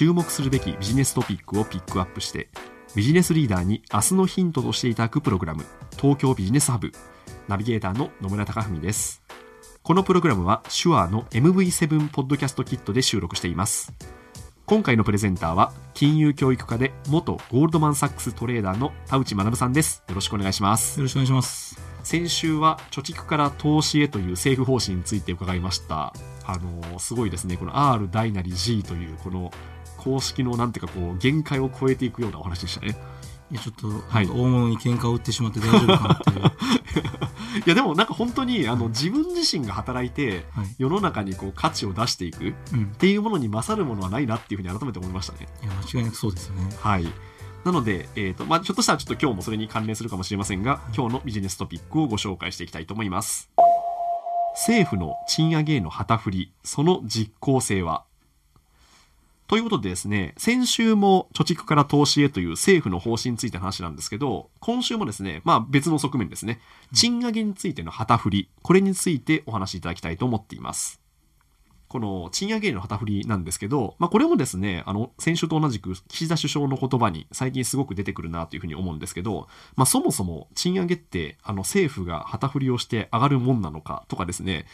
注目するべきビジネストピックをピックアップしてビジネスリーダーに明日のヒントとしていただくプログラム東京ビジネスハブナビゲーターの野村貴文です。このプログラムは手話の MV7 ポッドキャストキットで収録しています。今回のプレゼンターは金融教育科で元ゴールドマンサックストレーダーの田内学さんです。よろしくお願いします。よろしくお願いします。先週は貯蓄から投資へという政府方針について伺いました。あのすごいですね。この R 大なり G というこの公式のなんていうかこう限界を超えていくようなお話でしたね。いやちょっと、はい。大物に喧嘩を売ってしまって大丈夫かなって。いやでもなんか本当にあの自分自身が働いてはい。世の中にこう価値を出していくっうん、ていうものに勝るものはないなっていうふうに改めて思いましたね。いや間違いなくそうですよね。はい。なので、えーとまあ、ちょっとしたらちょっと今日もそれに関連するかもしれませんが、今日のビジネストピックをご紹介してい。きたいと思います。政府の賃上げへの旗振り、その実効性はということでですね、先週も貯蓄から投資へという政府の方針についての話なんですけど、今週もですね、まあ別の側面ですね、賃上げについての旗振り、これについてお話しいただきたいと思っています。この賃上げの旗振りなんですけど、まあ、これもですね、あの、先週と同じく岸田首相の言葉に最近すごく出てくるなというふうに思うんですけど、まあ、そもそも賃上げって、あの、政府が旗振りをして上がるもんなのかとかですね、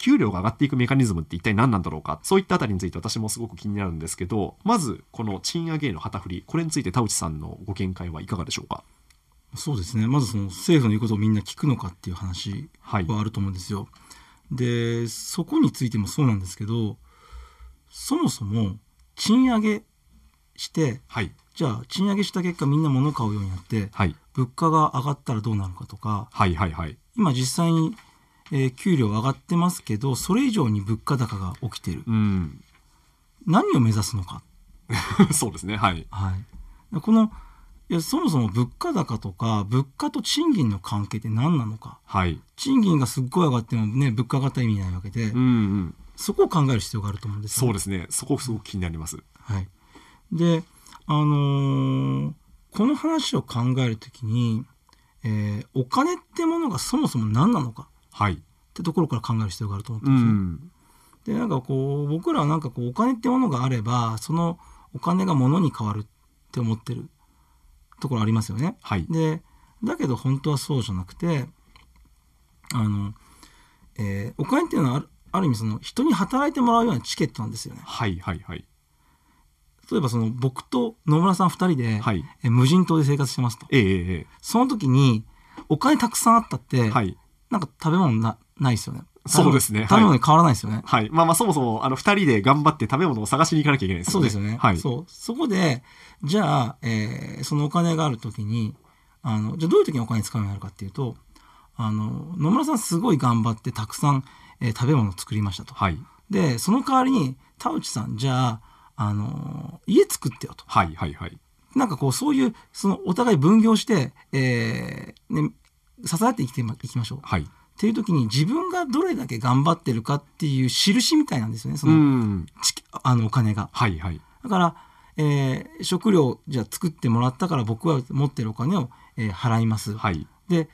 給料が上がっていくメカニズムって一体何なんだろうか、そういったあたりについて私もすごく気になるんですけど、まず、この賃上げへの旗振り、これについて田内さんのご見解はいかがでしょうか？そうですねまずその政府の言うことをみんな聞くのかっていう話はい。はあると思うんですよ、でそこについてもそうなんですけどそもそも賃上げしてはい。じゃあ賃上げした結果みんな物を買うようになってはい。物価が上がったらどうなるかとかはい。はい。はい。今実際に、えー給料上がってますけどそれ以上に物価高が起きてるうん。何を目指すのか そうですね。はい。はい、このいやそもそも物価高とか物価と賃金の関係って何なのかはい。賃金がすっごい上がってもね物価上がったら意味ないわけで、うんうん。そこを考える必要があると思うんですよそうですね。そこすごく気になります。はい、であのーこの話を考えるときに、えーお金ってものがそもそも何なのかはい。ってところから考える必要があると思ってうるんですよ。ん。でなんかこう僕らはなんかこうお金ってものがあればそのお金が物に変わるって思ってるところありますよね。はい。でだけど本当はそうじゃなくてあの、えーお金っていうのはあるある意味その人に働いてもらうようなチケットなんですよね。はい。はい。はい。例えばその僕と野村さん2人で、はい。えー無人島で生活してますと。ええええその時にお金たくさんあったって、はい。なんか食べ物なないですよね。そうですね食べ物に変わらないですよね。はい。まあまあ、そもそも、あの、二人で頑張って食べ物を探しに行かなきゃいけないですよね。そうですよね。はい。そう。そこで、じゃあ、えーそのお金があるときに、あの、じゃあどういう時にお金使うようになるかっていうと、あの、野村さんすごい頑張ってたくさん、えー食べ物を作りましたと。はい。で、その代わりに、田内さん、じゃあ、あの、家作ってよと。はい。はい。はい。なんかこう、そういう、その、お互い分業して、えーね、支えて生きていきましょう。はい。っていう時に自分がどれだけ頑張ってるかっていう印みたいなんですよね。その、あのお金が。はい。はい。だから、えー食料じゃあ作ってもらったから僕は持ってるお金を、えー払います。はい。で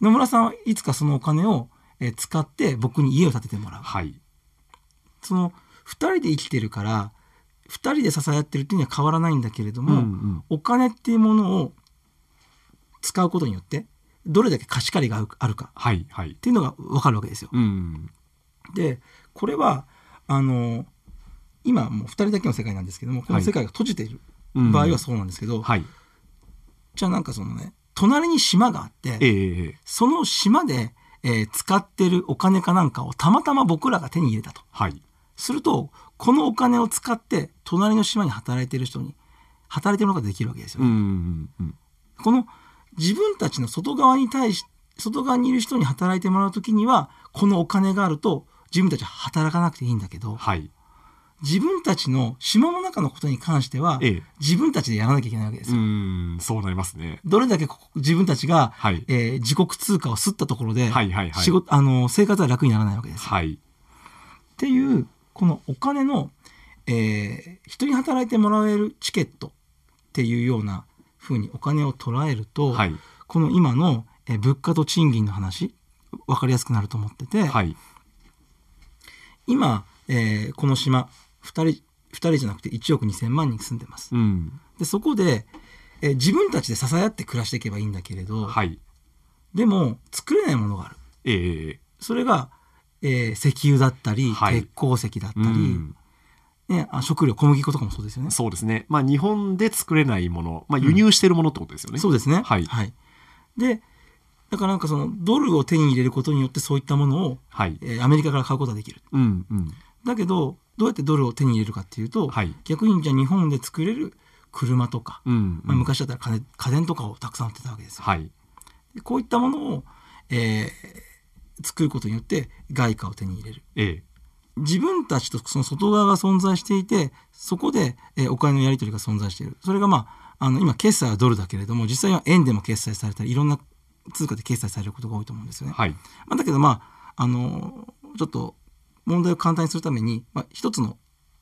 野村さんはいつかそのお金を、えー使って僕に家を建ててもらう。はい。その2人で生きてるから2人で支え合ってるっていうには変わらないんだけれどうん。も、うん。お金っていうものを使うことによってどれだけ貸し借りがあるかっ。ていうのが分かるわけですよ。うん。でこれはあの今もう2人だけの世界なんですけどもこの世界が閉じているうん場合はそうなんですけど、はい。じゃあなんかそのね隣に島があって、ええええその島で、えー使ってるお金かなんかをたまたま僕らが手に入れたとはい。するとこのお金を使って隣の島に働いてる人に働いてもらうことができるわけですよ、うん。うん。この自分たちの外側に対し外側にいる人に働いてもらう時にはこのお金があると自分たちは働かなくていいんだけどはい。自分たちの島の中のことに関しては、ええ自分たちでやらなきゃいけないわけですうよ。ーん、そうなりますね。どれだけ自分たちが、はいえー自国通貨を吸ったところで、はいはいはい仕事あの生活は楽にならないわけです。はい。っていうこのお金の、えー人に働いてもらえるチケットっていうような風にお金を捉えると、はい。この今の、えー物価と賃金の話分かりやすくなると思ってて、はい。今、えーこの島2人2人じゃなくて1億2,000万人住んでます。うん。でそこで、えー自分たちで支え合って暮らしていけばいいんだけれど、はい。でも作れないものがある。ええそれが、えー石油だったり、はい鉄鉱石だったうり、ん。ね、あ食料小麦粉とかもそうですよね。そうですね。まあ、日本で作れないもの、まあ、輸入してるものってことですよね。そうですね。はいで、だからなんかそのドルを手に入れることによってそういったものを、はい。えーアメリカから買うことができる。うん、うん。だけど、どうやってドルを手に入れるかっていうと、はい逆にじゃあ日本で作れる車とか、うん。まあ、昔だったら家電家電とかをたくさん売ってたわけですよ。はい。でこういったものを、えー作ることによって外貨を手に入れる。ええ自分たちとその外側が存在していてそこで、えーお金のやり取りが存在しているそれがまああの今決済はドルだけれども実際は円でも決済されたりいろんな通貨で決済されることが多いと思うんですよね。はい。まあ、だけどまああのちょっと問題を簡単にするために、まあ、一つの、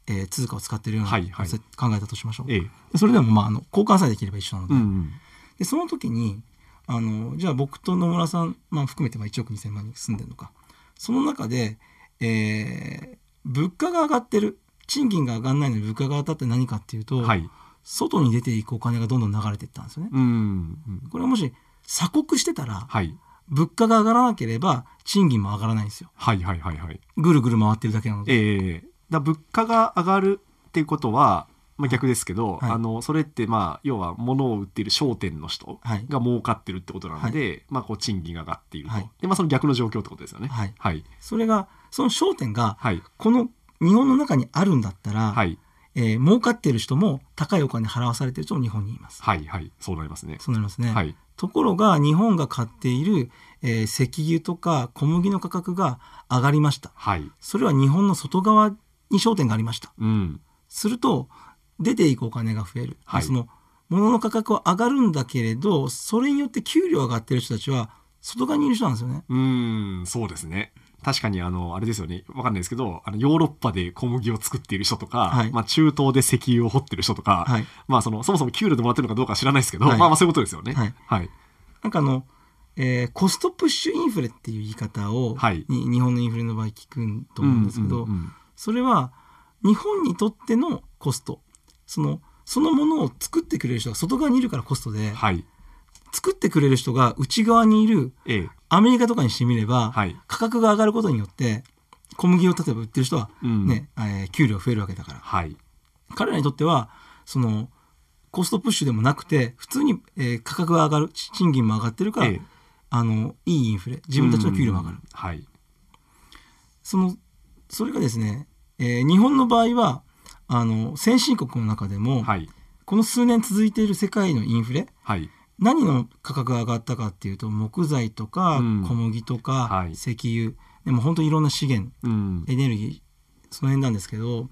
えー通貨を使っているような、はいはい考えたとしましょう。ええでそれでもまああの交換さえできれば一緒なので,、うん、うん。でその時にあのじゃあ僕と野村さん、まあ、含めてまあ1億2,000万人住んでるのかその中で、えー物価が上がってる賃金が上がらないのに物価が上がったって何かっていうと、はい。外に出ていくお金がどんどん流れていったんですよね。うん、うん。これはもし鎖国してたらはい。物価が上がらなければ賃金も上がらないんですよ。はい、はい、はい、はい。ぐるぐる回ってるだけなので。ええだ物価が上がるっていうことは、まあ、逆ですけど、はいあのそれってまあ要は物を売っている商店の人はいが儲かってるってことなので、まあ、こう賃金が上がっていると、はいでまあ、その逆の状況ってことですよね。はいはいそれがその焦点がはいこの日本の中にあるんだったら、はいえー儲かってる人も高いお金払わされてる人も日本にいます。はいはいそうなりますね。そうなりますね。はいところが日本が買っている、えー石油とか小麦の価格が上がりました。はいそれは日本の外側に焦点がありました。うんすると出ていくお金が増える。はいその物の価格は上がるんだけれどそれによって給料上がってる人たちは外側にいる人なんですよね。うーんそうですね。確かにあのあれですよね。わかんないですけどあのヨーロッパで小麦を作っている人とか、はい。まあ、中東で石油を掘ってる人とか、はい。まあ、そのそもそも給料でもらってるのかどうかは知らないですけど、はい。まあ、まあそういうことですよね。はい。はい。なんかあの、えーコストプッシュインフレっていう言い方を、はい。に日本のインフレの場合聞くと思うんですけど、うんうんうん。それは日本にとってのコスト。そのそのものを作ってくれる人が外側にいるからコストで、はい作ってくれる人が内側にいるええ。アメリカとかにしてみれば、はい。価格が上がることによって小麦を例えば売ってる人は、うん。ねえー給料増えるわけだから。はい。彼らにとってはそのコストプッシュでもなくて普通に、えー価格が上がるち賃金も上がってるから、ええ。あのいいインフレ自分たちの給料も上がる。うん。はい。そのそれがですね、えー日本の場合はあの先進国の中でも、はい。この数年続いている世界のインフレはい何の価格が上がったかっていうと木材とかうん。小麦とかはい。石油、でも本当にいろんな資源うん。エネルギーその辺なんですけど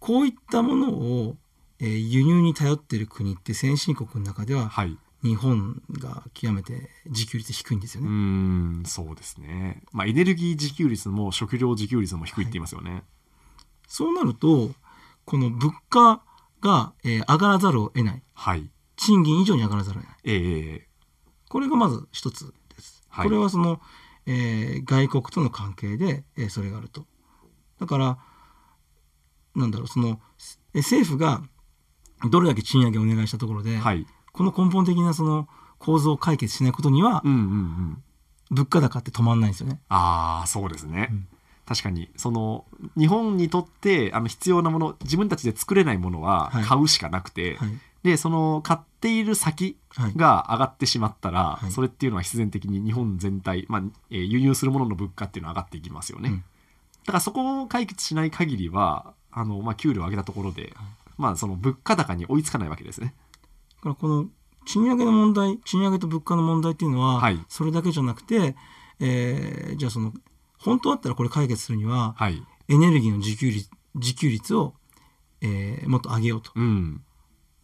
こういったものを、えー輸入に頼っている国って先進国の中でははい。日本が極めて自給率低いんですよね。んそうですね。まあエネルギー自給率も食料自給率も低いって言いますよね。そうなるとこの物価が、えー上がらざるを得ない。はい賃金以上に上がらざるを得ない。ええこれがまず一つです。はい。これはその、えー外国との関係で、えーそれがあると。だからなんだろうそのえー政府がどれだけ賃上げをお願いしたところで、はい。この根本的なその構造を解決しないことには、うんうんうん。物価高って止まんないんですよね。ああそうですね、うん確かに。その日本にとってあの必要なもの自分たちで作れないものははい。買うしかなくて、はい。でその買っている先はい。が上がってしまったら、はい。それっていうのは必然的に日本全体、まあえー輸入するものの物価っていうのは上がっていきますよね、うん。だからそこを解決しない限りはあの、まあ、給料を上げたところで、まあ、その物価高に追いつかないわけですね。だからこの賃上げの問題賃上げと物価の問題っていうのは、はい。それだけじゃなくて、えーじゃあその本当だったらこれ解決するには、はい。エネルギーの自給率自給率を、えーもっと上げようと。うん。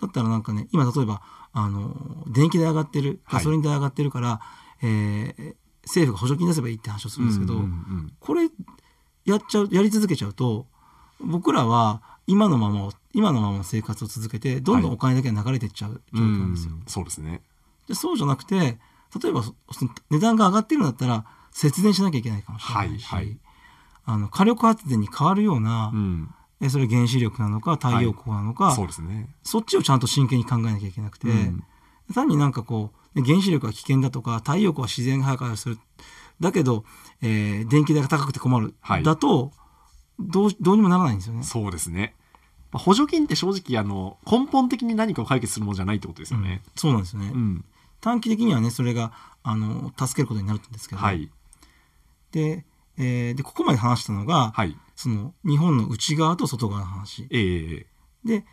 だったらなんかね今例えばあの電気代上がってるガソリン代上がってるから、えー政府が補助金出せばいいって話をするんですけど、うんうんうんこれやっちゃうやり続けちゃうと僕らは今のままを今のままの生活を続けてどんどんお金だけが流れていっちゃう状況なんですよ。うんそうですね。でそうじゃなくて例えばそその値段が上がってるんだったら節電しなきゃいけないかもしれないし、はいはいあの火力発電に変わるような、うん。えそれ原子力なのか太陽光なのか、そうですね。そっちをちゃんと真剣に考えなきゃいけなくて、うん単になんかこうね原子力は危険だとか太陽光は自然が破壊をするだけど、えー電気代が高くて困る、はいだとどうどうにもならないんですよね。そうですね。まあ補助金って正直あの根本的に何かを解決するものじゃないってことですよね。そうなんですよね、うん。短期的にはねそれがあの助けることになるんですけど、はい。で,、えーでここまで話したのが、はい。その日本の内側と外側の話ええで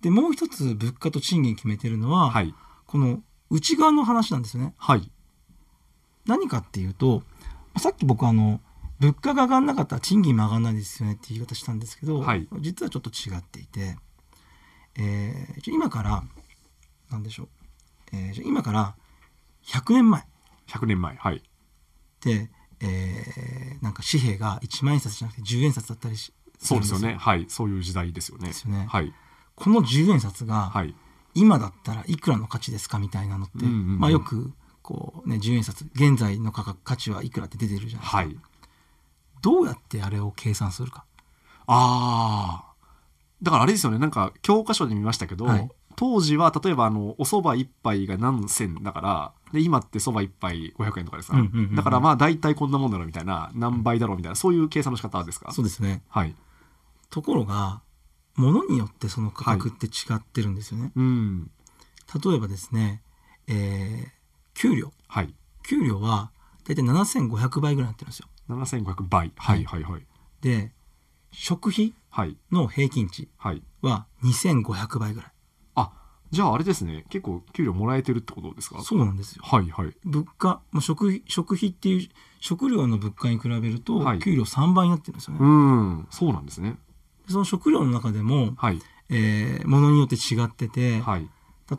でもう一つ物価と賃金決めてるのは、はい。この内側の話なんですよね。はい。何かっていうとさっき僕あの物価が上がんなかったら賃金も上がんないですよねって言い方したんですけど、はい実はちょっと違っていて、えー今からなんでしょう、えー今から100年前っ100年前。はい。て、えーなんか紙幣が1万円札じゃなくて10円札だったりしそうですよね。はい。そういう時代ですよね。ですよねはい。この10円札がはい。今だったらいくらの価値ですかみたいなのって、うんうんうんまあ、よくこう、ね、10円札現在の価格価値はいくらって出てるじゃないですか。はい。どうやってあれを計算するか。ああ。だからあれですよね。なんか教科書で見ましたけど、はい当時は例えばあのお蕎麦一杯が何銭だからで今って蕎麦一杯500円とかですか、うんうんうんうん。だからまあ大体こんなもんだろう。みたいな何倍だろうみたいなそういう計算の仕方ですか？そうですね。はい。ところが、物によってその価格って違ってるんですよね。うん。例えばですね、えー給料。はい。給料は大体7500倍ぐらいになってるんですよ。7500倍。はいはい。はいで、食費はい。の平均値はい。は2500倍ぐらい。あじゃああれですね。結構給料もらえてるってことですか？そうなんですよ。はいはい。物価、まあ、食費、食費っていう、食料の物価に比べるとはい、給料3倍になってるんですよね。うん。そうなんですね。その食料の中でも、はい。えー、物によって違ってて、はい。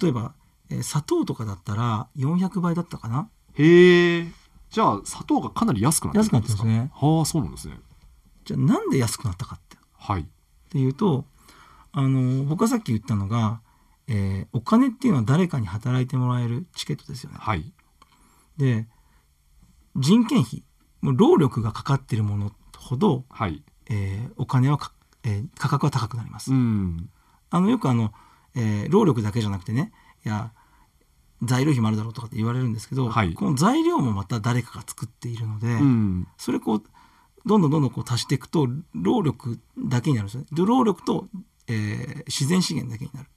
例えば、えー砂糖とかだったら400倍だったかな？へえじゃあ砂糖がかなり安くなってる安くなってますね。んですかはあそうなんですね。じゃあなんで安くなったかって。っはい。ていうとあの僕がさっき言ったのが、えーお金っていうのは誰かに働いてもらえるチケットですよね。はいで人件費もう労力がかかってるものほど、はいえーお金はか、えー価格は高くなります。うんあのよくあの、えー労力だけじゃなくてねいや材料費もあるだろうとかって言われるんですけど、はいこの材料もまた誰かが作っているので、うんそれこうどんどんどんどんこう足していくと労力だけになるんですよね。で労力と、えー自然資源だけになる。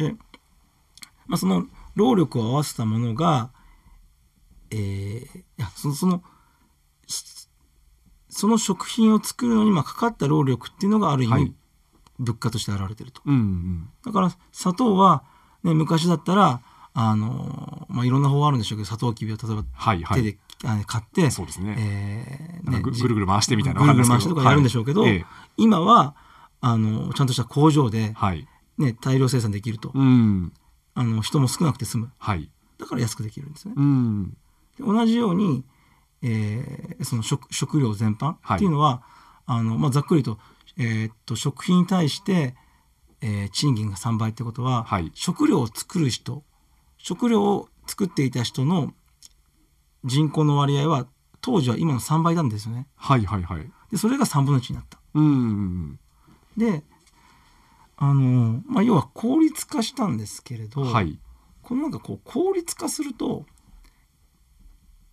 で、まあ、その労力を合わせたものが、えーいやそのそのしその食品を作るのにまあかかった労力っていうのがある意味、はい。物価として現れてると。うんうん。だから砂糖は、ね、昔だったらあのまあ、いろんな方法あるんでしょうけどサトウキビを例えばはいはい。手で、あの買って、そうですね。えーなんかぐるぐる回してみたいなぐるぐる回してとかやるんでしょうけど、はい。ええ。今はあのちゃんとした工場で、はいね、大量生産できると、うん。あの人も少なくて済む。はい。だから安くできるんですね。うん。で同じように、えーその食食料全般はい。っていうのは、あのまあ、ざっくりと,、えーっと食品に対して、えー賃金が3倍ってことは、はい。食料を作る人食料を作っていた人の人口の割合は当時は今の3倍なんですよね。はいはいはい。でそれが3分の1になった。うんうん。であの、まあ、要は効率化したんですけれど、うんはい。このなんかこう効率化すると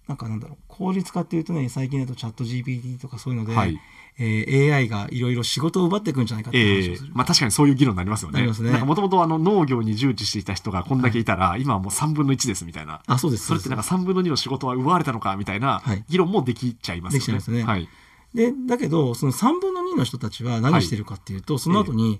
なんかなんだろう効率化っていうとね最近だとチャット GPT とかそういうので、はい。えー AI がいろいろ仕事を奪っていくんじゃないかってええ話をする、まあ確かにそういう議論になりますよね。もともとあの農業に従事していた人がこんだけいたら、今はもう3分の1ですみたいな。あそうですそれってなんかそう3分の2の仕事は奪われたのかみたいなはい。議論もできちゃいますよね。できちゃいますね。はい。だけどその3分の2の人たちは何してるかっていうと、その後に、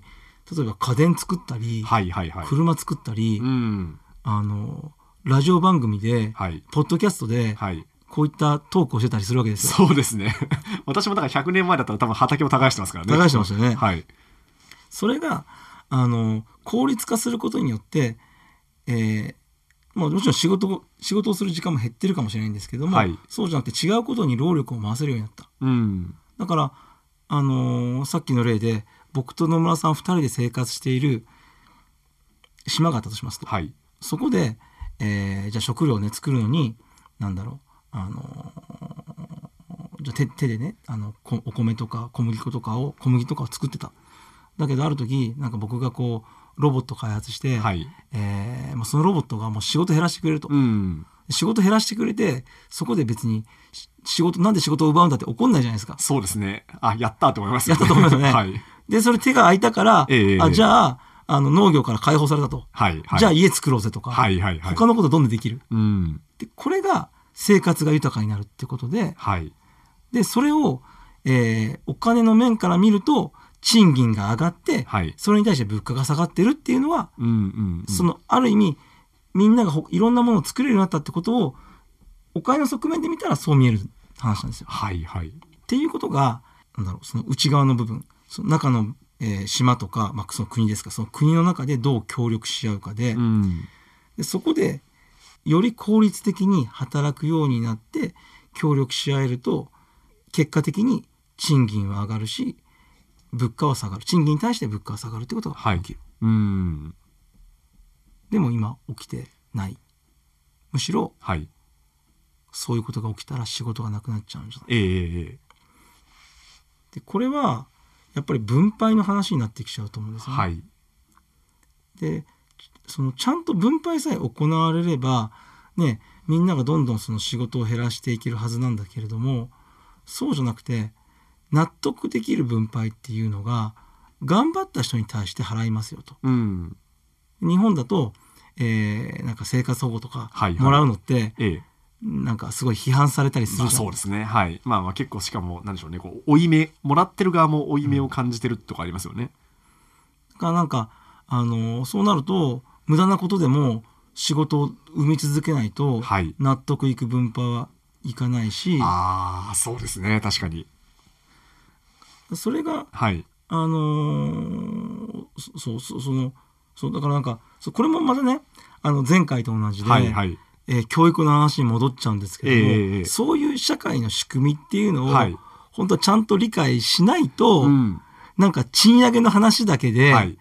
例えば家電作ったり、はいはいはい。車作ったり、うん。あのラジオ番組で、はい。ポッドキャストで、はい。こういったトークをしてたりするわけですよ。そうですね。私もだから100年前だったら多分畑を耕してますからね。耕してましたよねはい。それがあの効率化することによって、えーまあ、もちろん仕事を仕事をする時間も減ってるかもしれないんですけども、はいそうじゃなくて違うことに労力を回せるようになった。うん。だから、あのーさっきの例で僕と野村さん2人で生活している島があったとしますと、はい。そこで、えーじゃあ食料をね作るのになんだろうあのーじゃあ手手でねあのこお米とか小麦粉とかを小麦とかを作ってただけどある時なんか僕がこうロボット開発して、はい。えーまあ、そのロボットがもう仕事減らしてくれると、うん。仕事減らしてくれてそこで別にし仕事なんで仕事を奪うんだって怒んないじゃないですかそうですね。あ、やったと思いますやったと思いますよね はい。でそれ手が空いたから、ええあじゃああの農業から解放されたと、はい。はい。じゃあ家作ろうぜとか、はいはいはい。他のことどんどんできるうん。でこれが生活が豊かになるってことではい。でそれを、えーお金の面から見ると賃金が上がって、はい。それに対して物価が下がってるっていうのは、うんうん、うん。そのある意味みんながほいろんなものを作れるようになったってことをお金の側面で見たらそう見える話なんですよ。はいはい。っていうことがなんだろうその内側の部分その中の、えー島とか、まあ、その国ですかその国の中でどう協力し合うかで,、うん。でそこでより効率的に働くようになって協力し合えると結果的に賃金は上がるし物価は下がる賃金に対して物価は下がるってことが起きる、うん。でも今起きてないむしろはい。そういうことが起きたら仕事がなくなっちゃうんじゃないええええでこれはやっぱり分配の話になってきちゃうと思うんですよね。はい。でそのちゃんと分配さえ行われればねみんながどんどんその仕事を減らしていけるはずなんだけれどもそうじゃなくて納得できる分配っていうのが頑張った人に対して払いますよと。うん。日本だと、えーなんか生活保護とかはいはいもらうのって、ええなんかすごい批判されたりすまある。そうですね。はい。まあまあ結構しかも、なんでしょうね。こう、負い目、もらってる側も負い目を感じてるとかありますよね。だからなんか、あのそうなると無駄なことでも仕事を生み続けないとはい。納得いく分配はいかないし、ああ、そうですね。確かに。それがはい。あのーそそうそうそのそうだからなんかこれもまたねあの前回と同じで、はいはい。えー教育の話に戻っちゃうんですけども、ええそういう社会の仕組みっていうのを、はい本当はちゃんと理解しないと、うん。なんか賃上げの話だけで、はい。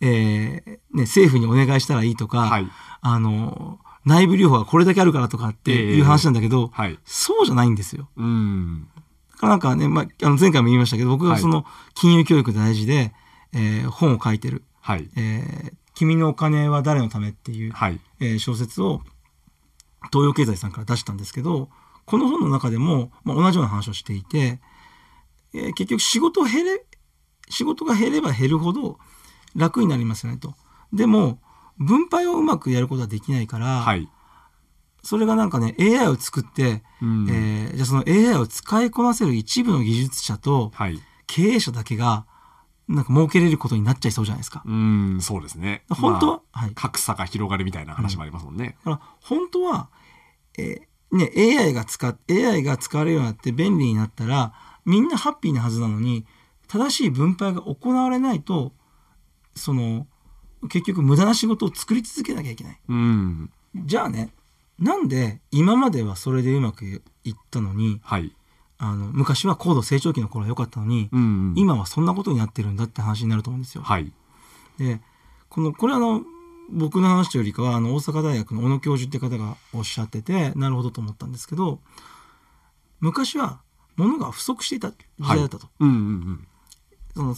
えーね、政府にお願いしたらいいとか、はい。あの内部留保がこれだけあるからとかっていう話なんだけど、はい。そうじゃないんですよ。うん。だからなんかね、まあ、あの前回も言いましたけど僕がはいその金融教育大事で、えー本を書いてるはい。「えー君のお金は誰のため」っていう、はい。えー小説を東洋経済さんから出したんですけどこの本の中でも、まあ、同じような話をしていて、えー結局仕事減れ仕事が減れば減るほど楽になりますよねと。でも分配をうまくやることはできないから、はい。それがなんかね AI を作って、うんえーじゃあその AI を使いこなせる一部の技術者とはい。経営者だけがなんか儲けれることになっちゃいそうじゃないですか。うん、そうですね。本当は、まあはい。だ格差が広がるみたいな話もありますもんね。から本当は、えーね AI が使っ AI が使われるようになって便利になったらみんなハッピーなはずなのに正しい分配が行われないとその結局無駄な仕事を作り続けなきゃいけない。うん。じゃあねなんで今まではそれでうまくいったのにはい。あの昔は高度成長期の頃は良かったのに、うん、うん。今はそんなことになってるんだって話になると思うんですよ。はい。でこのこれはあの僕の話というよりかはあの大阪大学の小野教授って方がおっしゃっててなるほどと思ったんですけど昔は物が不足していた時代だったと。うん、うん、うん。その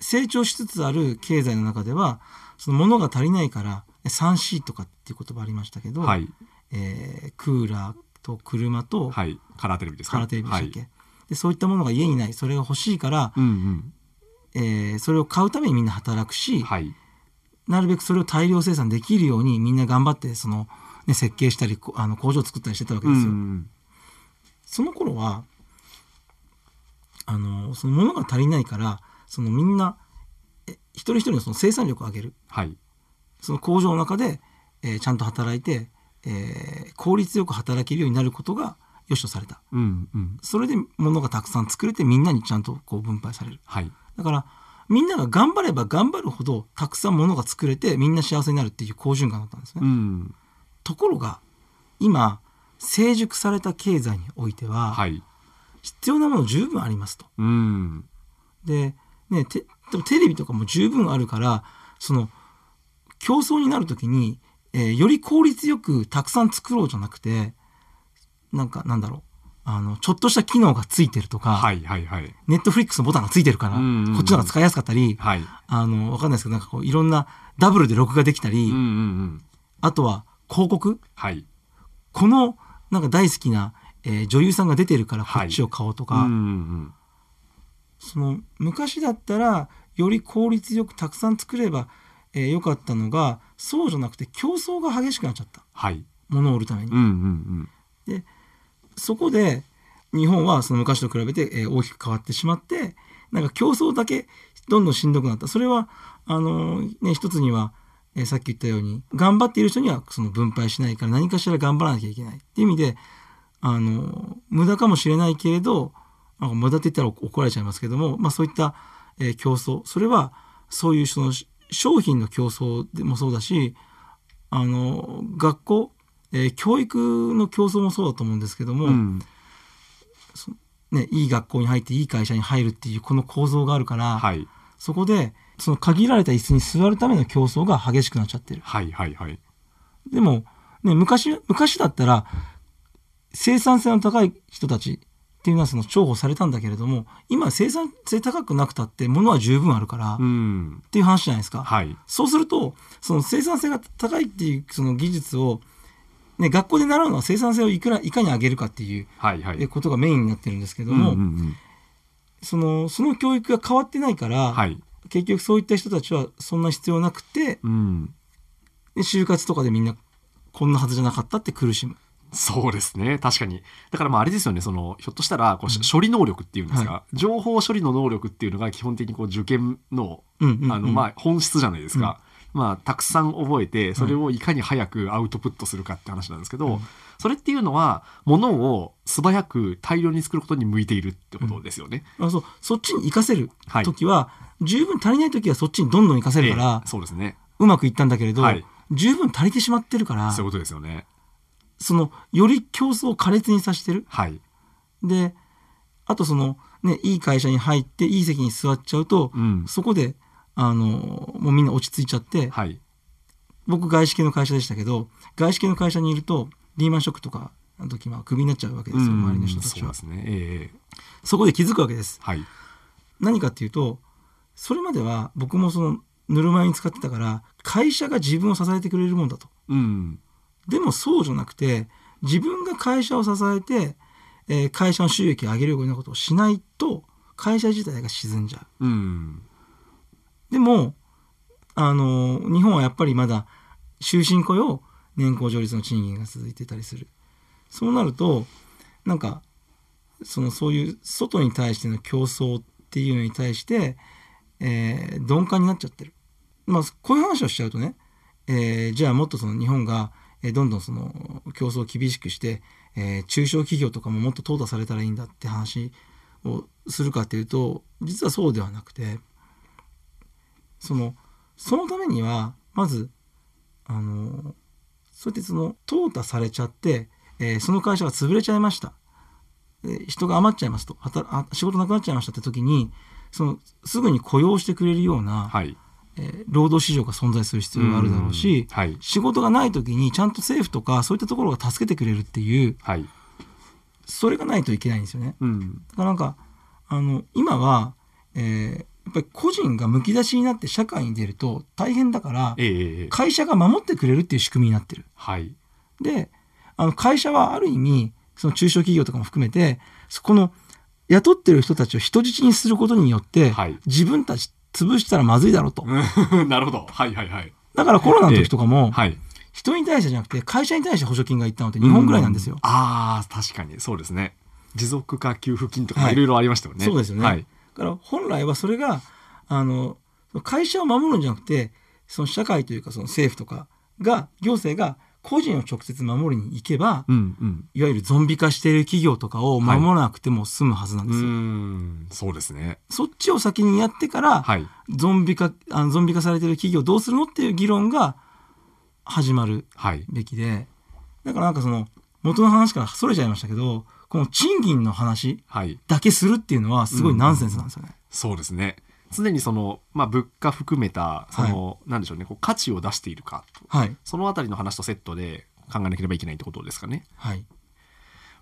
成長しつつある経済の中ではその物が足りないから 3C とかっていう言葉ありましたけど、はい。えークーラーと車とはい。カラーテレビですか？カラーテレビでしたっけ、はい。でそういったものが家にないそれが欲しいから、うん、うん。えーそれを買うためにみんな働くし、はい。なるべくそれを大量生産できるようにみんな頑張ってその、ね、設計したりこあの工場を作ったりしてたわけうん、ですよ。うん。その頃はあのその物が足りないからそのみんなえ一人一人のその生産力を上げるはい。その工場の中で、えーちゃんと働いて、えー効率よく働けるようになることが良しとされた。うんうん。それで物がたくさん作れてみんなにちゃんとこう分配される。はい。だからみんなが頑張れば頑張るほどたくさん物が作れてみんな幸せになるっていう好循環だったんですね、うん。ところが今成熟された経済においては、はい。必要なもの十分ありますと。うん。で、ね、てでもテレビとかも十分あるからその競争になるときに、えーより効率よくたくさん作ろうじゃなくてなんかなんだろう。あのちょっとした機能がついてるとか、はいはいはい。ネットフリックスのボタンがついてるから、うんうんうん。こっちの方が使いやすかったり、はい。あのわかんないですけどなんかこういろんなダブルで録画できたり、うんうんうん。あとは広告？はい。このなんか大好きな、えー女優さんが出てるからこっちを買おうとか、うんうん。その昔だったらより効率よくたくさん作れば、えーよかったのがそうじゃなくて競争が激しくなっちゃった。はい。物を売るために、うんうんそこで日本はその昔と比べて、えー大きく変わってしまってなんか競争だけどんどんしんどくなった。それはあのーね一つには、えーさっき言ったように頑張っている人にはその分配しないから何かしら頑張らなきゃいけない。っていう意味であのー無駄かもしれないけれどなんか無駄って言ったら怒られちゃいますけども、まあ、そういった、えー競争。それはそういうそのし商品の競争でもそうだしあの学校、えー教育の競争もそうだと思うんですけども、うん。ね、いい学校に入っていい会社に入るっていうこの構造があるから、はい。そこでその限られた椅子に座るための競争が激しくなっちゃってる。はいはいはい。でも、ね、昔昔だったら生産性の高い人たちっていうのはその重宝されたんだけれども今生産性高くなくたって物は十分あるから、っうん。ていう話じゃないですか。はい。そうするとその生産性が高いっていうその技術を、ね、学校で習うのは生産性をいくらいかに上げるかっていうはいはい。えことがメインになってるんですけどうんも、うんうん。そのその教育が変わってないから、はい。結局そういった人たちはそんな必要なくてうん。で就活とかでみんなこんなはずじゃなかったって苦しむ。そうですね。確かに。だからまああれですよね。そのひょっとしたらこう、し処理能力っていうんですか、は情報処理の能力っていうのが基本的にこう受験のうんうんうん。あのまあ本質じゃないですか、まあたくさん覚えてそれをいかに早くアウトプットするかって話なんですけど、うん。それっていうのはものを素早く大量に作ることに向いているってことですよね。あそう。そっちに活かせるはい。時は、十分足りない時はそっちにどんどん活かせるからええ、そうですね。うまくいったんだけれど、はい。十分足りてしまってるからそういうことですよね。そのより競争を苛烈にさせてる？はい。であとそのねいい会社に入っていい席に座っちゃうと、うん。そこであのもうみんな落ち着いちゃって、はい。僕外資系の会社でしたけど外資系の会社にいるとリーマンショックとかの時はクビになっちゃうわけですよ、周りの人たちはそうですね。ええそこで気づくわけですはい。何かっていうとそれまでは僕もそのぬるま湯に使ってたから会社が自分を支えてくれるもんだとうん。でもそうじゃなくて自分が会社を支えて、えー会社の収益を上げるようなことをしないと会社自体が沈んじゃう。うん。でもあの日本はやっぱりまだ終身雇用年功序列の賃金が続いてたりする。そうなるとなんかそのそういう外に対しての競争っていうのに対して、えー鈍感になっちゃってる。まあこういう話をしちゃうとね、えーじゃあもっとその日本が、えどんどんその競争を厳しくして、え中小企業とかももっと淘汰されたらいいんだって話をするかっていうと実はそうではなくてそのそのためにはまずあのそうやってその淘汰されちゃって、えその会社が潰れちゃいました、人が余っちゃいますと働仕事なくなっちゃいましたって時にそのすぐに雇用してくれるような、はい。えー労働市場が存在する必要があるだろうし、うんはい。仕事がない時にちゃんと政府とかそういったところが助けてくれるっていうはい。それがないといけないんですよね。うん。だからなんかあの今は、えーやっぱり個人がむき出しになって社会に出ると大変だから会社が守ってくれるっていう仕組みになってる。はい。であの会社はある意味その中小企業とかも含めてそこの雇ってる人たちを人質にすることによって、はい自分たち潰したらまずいだろうと。なるほど。はいはいはい。だからコロナの時とかも、はい。人に対してじゃなくて会社に対して補助金がいったのって日本ぐらいなんですよ。ああ、確かに。そうですね。持続化給付金とかはいいろいろありましたよね。そうですよね。はい。だから本来はそれがあの会社を守るんじゃなくてその社会というかその政府とかが行政が個人を直接守りに行けば、うんうん。いわゆるゾンビ化している企業とかを守らなくても済むはずなんうですよ。ん。そうですね。そっちを先にやってから、はい。ゾンビ化あのゾンビ化されている企業どうするのっていう議論が始まるはい。べきでだからなんかその元の話からそれちゃいましたけどこの賃金の話はい。だけするっていうのはすごいナンセンスなんですよね。そうですね常にその、まあ、物価含めたその、なんでしょうねこう価値を出しているか。はい。そのあたりの話とセットで考えなければいけないってことですかね。はい。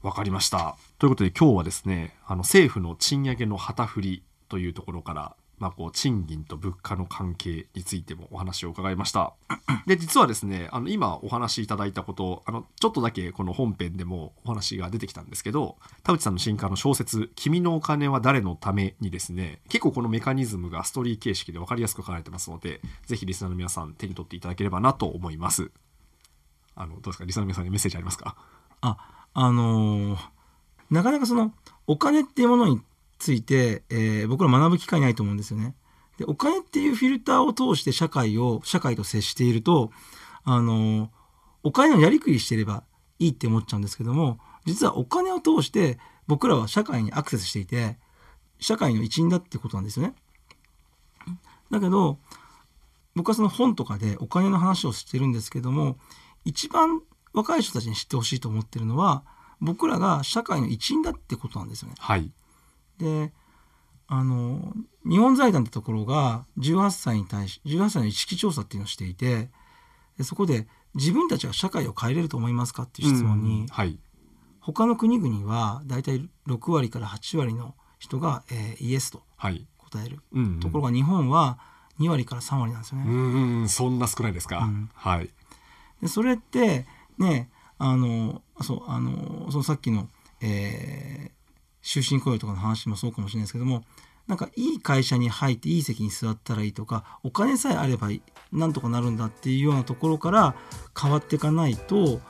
わかりました。ということで今日はですね、あの政府の賃上げの旗振りというところから、まあ、こう賃金と物価の関係についてもお話を伺いました。で、実はですね、あの今お話しいただいたこと、あのちょっとだけこの本編でもお話が出てきたんですけど、田内さんの新刊の小説、君のお金は誰のためにですね、結構このメカニズムがストーリー形式で分かりやすく書かれてますので、ぜひリスナーの皆さん手に取っていただければなと思います。あの、どうですか？リスナーの皆さんにメッセージありますか？ああのーなかなかそのお金っていうものについて、えー僕ら学ぶ機会ないと思うんですよね。でお金っていうフィルターを通して社会を社会と接しているとあのお金のやりくりしていればいいって思っちゃうんですけども実はお金を通して僕らは社会にアクセスしていて社会の一員だってことなんですよね。だけど僕はその本とかでお金の話をしてるんですけども一番若い人たちに知ってほしいと思ってるのは僕らが社会の一員だってことなんですよね。はい。であの日本財団ってところが18歳に対し18歳の意識調査っていうのをしていてでそこで自分たちは社会を変えれると思いますかっていう質問うんに、はい。他の国々はだいたい6割から8割の人が、えーイエスとはい。答える、うんうんところが日本は2割から3割なんですよね。うんうん、そんな少ないですか。うんはい。でそれってねあのそうあのそのさっきの、えー終身雇用とかの話もそうかもしれないですけどもなんかいい会社に入っていい席に座ったらいいとかお金さえあればなんとかなるんだっていうようなところから変わっていかないと、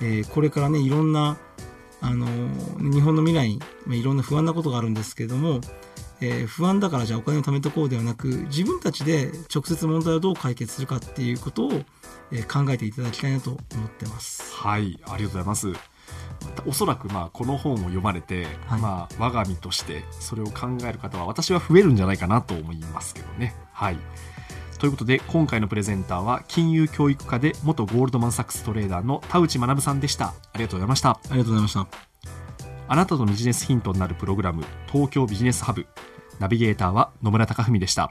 えーこれからねいろんなあの日本の未来いろんな不安なことがあるんですけども、えー不安だからじゃあお金を貯めとこうではなく自分たちで直接問題をどう解決するかっていうことを、えー考えていただきたいなと思ってます。はい、ありがとうございます。おそらくまあこの本を読まれて、はいまあ我が身としてそれを考える方は私は増えるんじゃないかなと思いますけどね。はい。ということで今回のプレゼンターは金融教育科で元ゴールドマンサックストレーダーの田内学さんでした。ありがとうございました。ありがとうございました。あなたのビジネスヒントになるプログラム東京ビジネスハブナビゲーターは野村貴文でした。